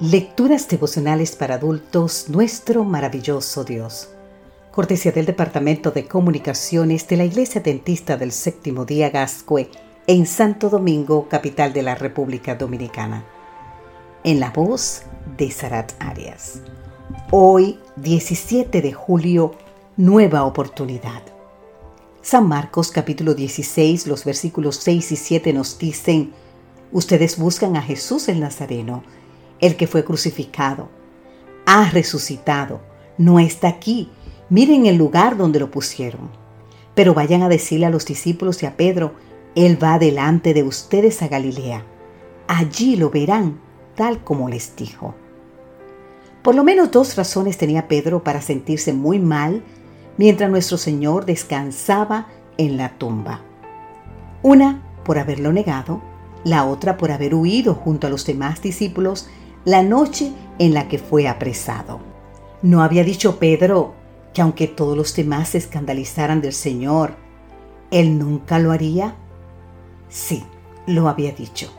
Lecturas devocionales para adultos, nuestro maravilloso Dios. Cortesía del Departamento de Comunicaciones de la Iglesia Dentista del Séptimo Día Gascue en Santo Domingo, capital de la República Dominicana. En la voz de Sarat Arias. Hoy, 17 de julio, nueva oportunidad. San Marcos capítulo 16, los versículos 6 y 7 nos dicen, Ustedes buscan a Jesús el Nazareno el que fue crucificado. Ha resucitado, no está aquí. Miren el lugar donde lo pusieron. Pero vayan a decirle a los discípulos y a Pedro, Él va delante de ustedes a Galilea. Allí lo verán, tal como les dijo. Por lo menos dos razones tenía Pedro para sentirse muy mal mientras nuestro Señor descansaba en la tumba. Una por haberlo negado, la otra por haber huido junto a los demás discípulos la noche en la que fue apresado. ¿No había dicho Pedro que aunque todos los demás se escandalizaran del Señor, Él nunca lo haría? Sí, lo había dicho.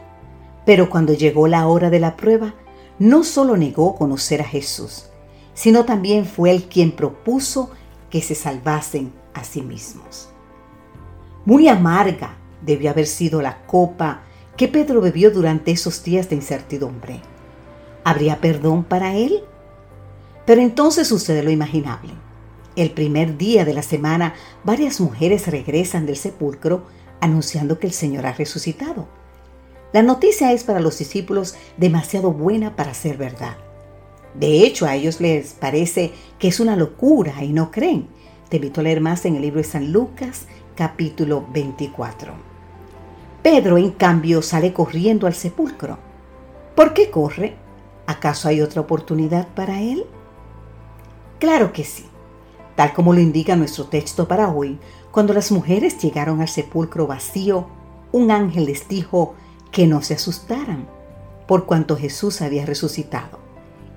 Pero cuando llegó la hora de la prueba, no solo negó conocer a Jesús, sino también fue él quien propuso que se salvasen a sí mismos. Muy amarga debió haber sido la copa que Pedro bebió durante esos días de incertidumbre. ¿Habría perdón para él? Pero entonces sucede lo imaginable. El primer día de la semana, varias mujeres regresan del sepulcro anunciando que el Señor ha resucitado. La noticia es para los discípulos demasiado buena para ser verdad. De hecho, a ellos les parece que es una locura y no creen. Te invito a leer más en el libro de San Lucas, capítulo 24. Pedro, en cambio, sale corriendo al sepulcro. ¿Por qué corre? ¿Acaso hay otra oportunidad para él? Claro que sí. Tal como lo indica nuestro texto para hoy, cuando las mujeres llegaron al sepulcro vacío, un ángel les dijo que no se asustaran, por cuanto Jesús había resucitado,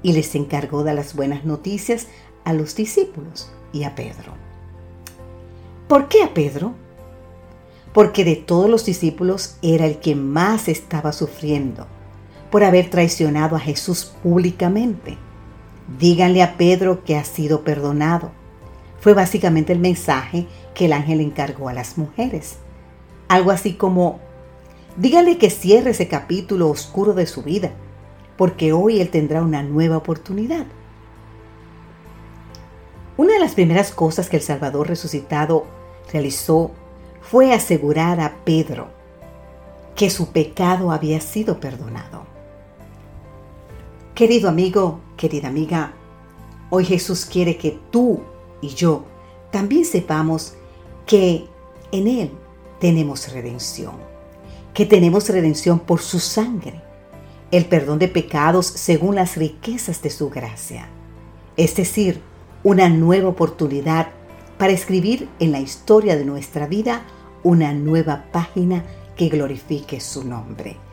y les encargó de las buenas noticias a los discípulos y a Pedro. ¿Por qué a Pedro? Porque de todos los discípulos era el que más estaba sufriendo por haber traicionado a Jesús públicamente. Díganle a Pedro que ha sido perdonado. Fue básicamente el mensaje que el ángel encargó a las mujeres. Algo así como, díganle que cierre ese capítulo oscuro de su vida, porque hoy él tendrá una nueva oportunidad. Una de las primeras cosas que el Salvador resucitado realizó fue asegurar a Pedro que su pecado había sido perdonado. Querido amigo, querida amiga, hoy Jesús quiere que tú y yo también sepamos que en Él tenemos redención, que tenemos redención por su sangre, el perdón de pecados según las riquezas de su gracia, es decir, una nueva oportunidad para escribir en la historia de nuestra vida una nueva página que glorifique su nombre.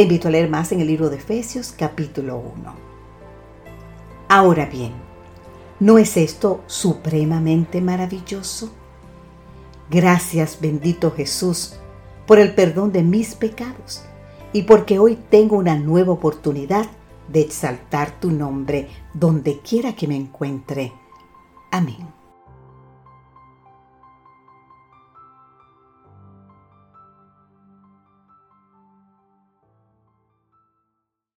Te invito a leer más en el libro de Efesios capítulo 1. Ahora bien, ¿no es esto supremamente maravilloso? Gracias bendito Jesús por el perdón de mis pecados y porque hoy tengo una nueva oportunidad de exaltar tu nombre donde quiera que me encuentre. Amén.